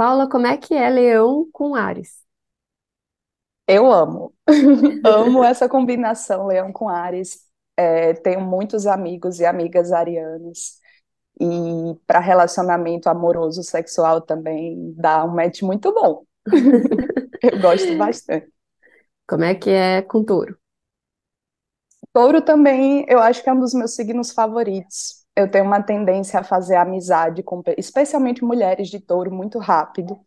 Paula, como é que é Leão com Ares? Eu amo. Amo essa combinação Leão com Áries. É, tenho muitos amigos e amigas arianas. E para relacionamento amoroso sexual também dá um match muito bom. Eu gosto bastante. Como é que é com Touro? Touro também, eu acho que é um dos meus signos favoritos. Eu tenho uma tendência a fazer amizade com, especialmente mulheres de touro, muito rápido.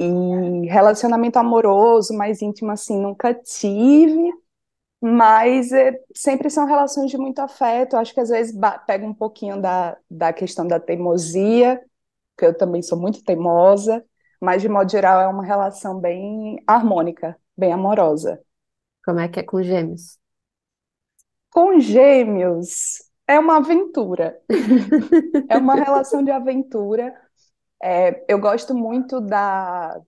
E relacionamento amoroso, mais íntimo, assim, nunca tive, mas é, sempre são relações de muito afeto. Acho que às vezes pega um pouquinho da, da questão da teimosia, que eu também sou muito teimosa, mas de modo geral é uma relação bem harmônica, bem amorosa. Como é que é com Gêmeos? Com Gêmeos é uma aventura, é uma relação de aventura. É, eu gosto muito da,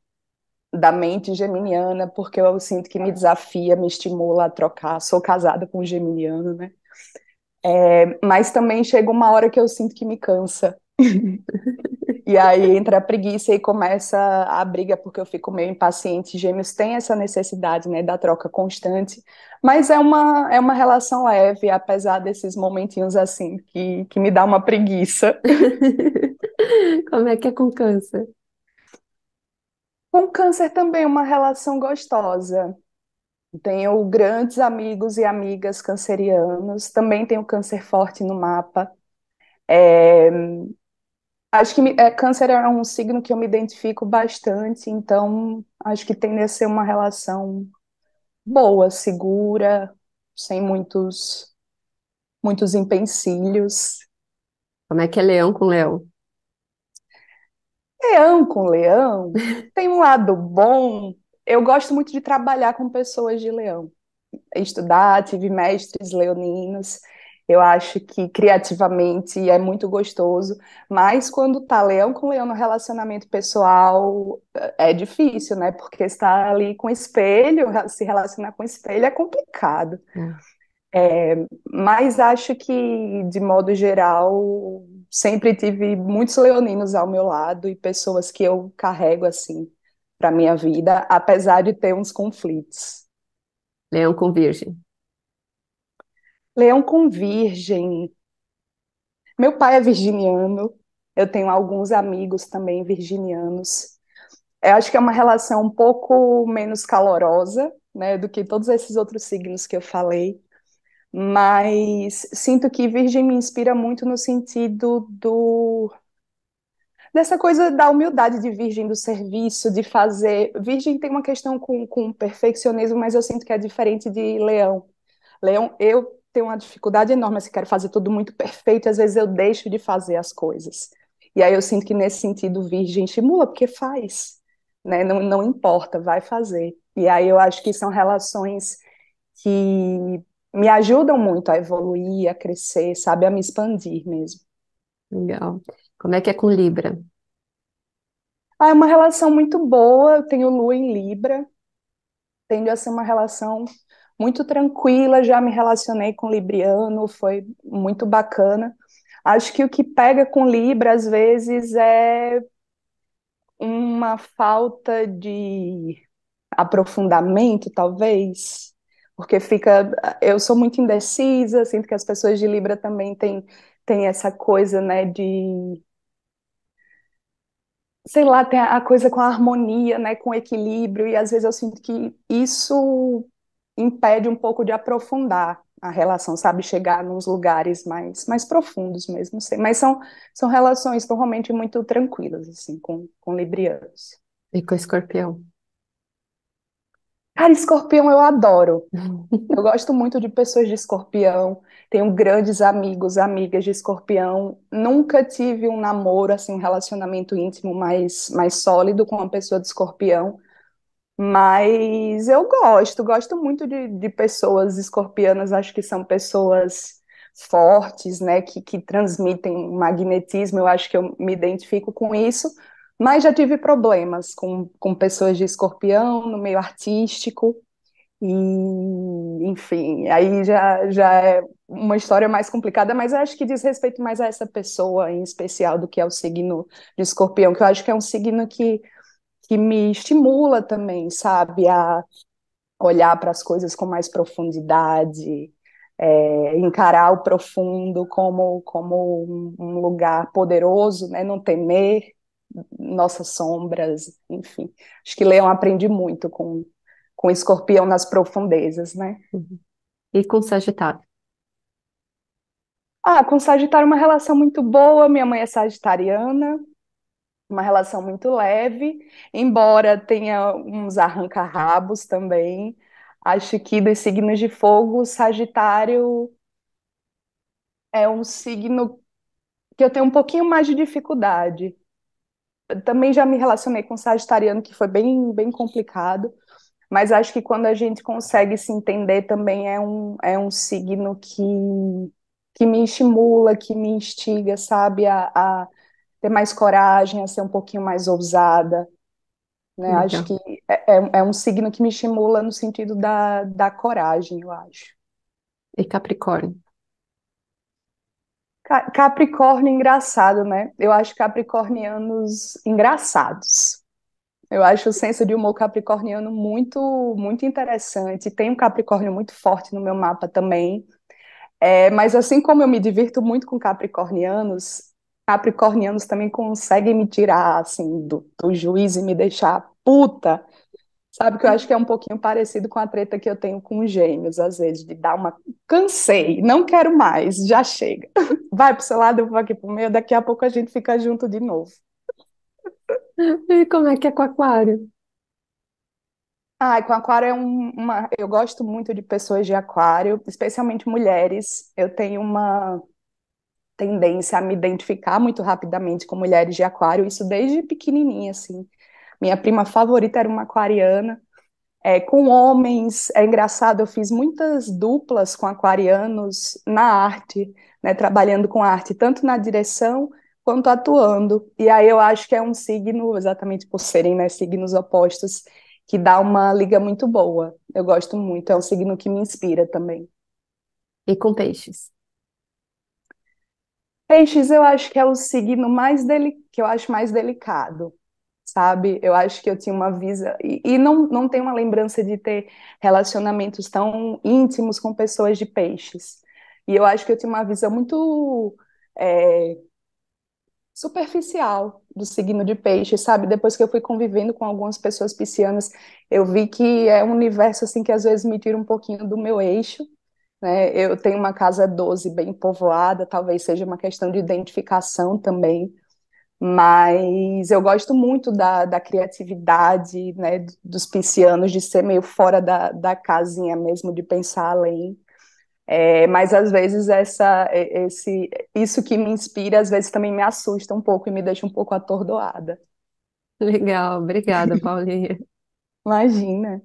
da mente geminiana, porque eu sinto que me desafia, me estimula a trocar. Sou casada com um geminiano, né? É, mas também chega uma hora que eu sinto que me cansa. E aí entra a preguiça e começa a briga, porque eu fico meio impaciente. Gêmeos têm essa necessidade, né, da troca constante, mas é uma, é uma relação leve, apesar desses momentinhos assim, que, que me dá uma preguiça. Como é que é com câncer? Com câncer também é uma relação gostosa. Tenho grandes amigos e amigas cancerianos, também tenho câncer forte no mapa. É, Acho que é, câncer é um signo que eu me identifico bastante, então acho que tende a ser uma relação boa, segura, sem muitos muitos empecilhos. Como é que é leão com leão? Leão com leão tem um lado bom. Eu gosto muito de trabalhar com pessoas de leão. Estudar, tive mestres leoninos. Eu acho que criativamente é muito gostoso, mas quando tá leão com leão no relacionamento pessoal é difícil, né? Porque está ali com espelho, se relacionar com espelho é complicado. É. É, mas acho que, de modo geral, sempre tive muitos leoninos ao meu lado e pessoas que eu carrego assim para minha vida, apesar de ter uns conflitos. Leão com virgem. Leão com Virgem. Meu pai é virginiano, eu tenho alguns amigos também virginianos. Eu acho que é uma relação um pouco menos calorosa, né, do que todos esses outros signos que eu falei, mas sinto que Virgem me inspira muito no sentido do dessa coisa da humildade de Virgem, do serviço, de fazer. Virgem tem uma questão com, com perfeccionismo, mas eu sinto que é diferente de Leão. Leão, eu tenho uma dificuldade enorme, assim, quero fazer tudo muito perfeito, às vezes eu deixo de fazer as coisas. E aí eu sinto que nesse sentido virgem estimula, porque faz, né? Não, não importa, vai fazer. E aí eu acho que são relações que me ajudam muito a evoluir, a crescer, sabe, a me expandir mesmo. Legal. Como é que é com Libra? Ah, é uma relação muito boa, eu tenho lua em Libra, tende a ser uma relação muito tranquila, já me relacionei com Libriano, foi muito bacana. Acho que o que pega com Libra, às vezes, é uma falta de aprofundamento, talvez, porque fica. Eu sou muito indecisa, sinto que as pessoas de Libra também têm, têm essa coisa, né, de. Sei lá, tem a coisa com a harmonia, né, com o equilíbrio, e às vezes eu sinto que isso impede um pouco de aprofundar a relação, sabe? Chegar nos lugares mais, mais profundos mesmo. Mas são, são relações normalmente muito tranquilas, assim, com, com librianos. E com escorpião? Cara, escorpião eu adoro. Eu gosto muito de pessoas de escorpião. Tenho grandes amigos, amigas de escorpião. Nunca tive um namoro, assim, um relacionamento íntimo mais, mais sólido com uma pessoa de escorpião. Mas eu gosto, gosto muito de, de pessoas escorpianas, acho que são pessoas fortes, né, que, que transmitem magnetismo, eu acho que eu me identifico com isso, mas já tive problemas com, com pessoas de escorpião no meio artístico, E, enfim, aí já, já é uma história mais complicada, mas eu acho que diz respeito mais a essa pessoa em especial do que ao signo de escorpião, que eu acho que é um signo que, que me estimula também, sabe, a olhar para as coisas com mais profundidade, é, encarar o profundo como, como um, lugar poderoso, né, não temer nossas sombras, enfim. Acho que Leão aprende muito com com escorpião nas profundezas, né? Uhum. E com Sagitário? Ah, com Sagitário uma relação muito boa. Minha mãe é sagitariana, uma relação muito leve, embora tenha uns arranca-rabos também. Acho que dos signos de fogo, Sagitário é um signo que eu tenho um pouquinho mais de dificuldade. também já me relacionei com Sagitariano, que foi bem, bem complicado. Mas acho que quando a gente consegue se entender também é um, é um signo que, que me estimula, que me instiga, sabe, a, a ter mais coragem, a ser um pouquinho mais ousada. Né? Acho que é, é, é um signo que me estimula no sentido da, da coragem, eu acho. E Capricórnio? Capricórnio engraçado, né? Eu acho capricornianos engraçados. Eu acho o senso de humor capricorniano muito, muito interessante. Tem um Capricórnio muito forte no meu mapa também. É, mas assim como eu me divirto muito com capricornianos, capricornianos também conseguem me tirar assim do, do juízo e me deixar puta. Sabe que eu acho que é um pouquinho parecido com a treta que eu tenho com os gêmeos, às vezes, de dar uma. Cansei, não quero mais, já chega. Vai pro seu lado, eu vou aqui pro meu, daqui a pouco a gente fica junto de novo. E como é que é com aquário? Ah, com aquário é um- uma. Eu gosto muito de pessoas de aquário, especialmente mulheres. Eu tenho uma tendência a me identificar muito rapidamente com mulheres de aquário, isso desde pequenininha, assim. Minha prima favorita era uma aquariana. É, com homens, é engraçado, eu fiz muitas duplas com aquarianos na arte, né, trabalhando com arte, tanto na direção quanto atuando. E aí eu acho que é um signo, exatamente por serem né, signos opostos, que dá uma liga muito boa. Eu gosto muito, é um signo que me inspira também. E com peixes? Peixes, eu acho que é o signo mais deli que eu acho mais delicado, sabe? Eu acho que eu tinha uma visa e, e não, não tenho uma lembrança de ter relacionamentos tão íntimos com pessoas de peixes. E eu acho que eu tinha uma visão muito é, superficial do signo de peixe, sabe? Depois que eu fui convivendo com algumas pessoas piscianas, eu vi que é um universo assim que às vezes me tira um pouquinho do meu eixo, né? Eu tenho uma casa 12 bem povoada, talvez seja uma questão de identificação também, mas eu gosto muito da, da criatividade, né, dos piscianos, de ser meio fora da, da casinha mesmo, de pensar além. É, mas às vezes essa, esse, isso que me inspira, às vezes também me assusta um pouco e me deixa um pouco atordoada. Legal, obrigada, Paulinha. Imagina.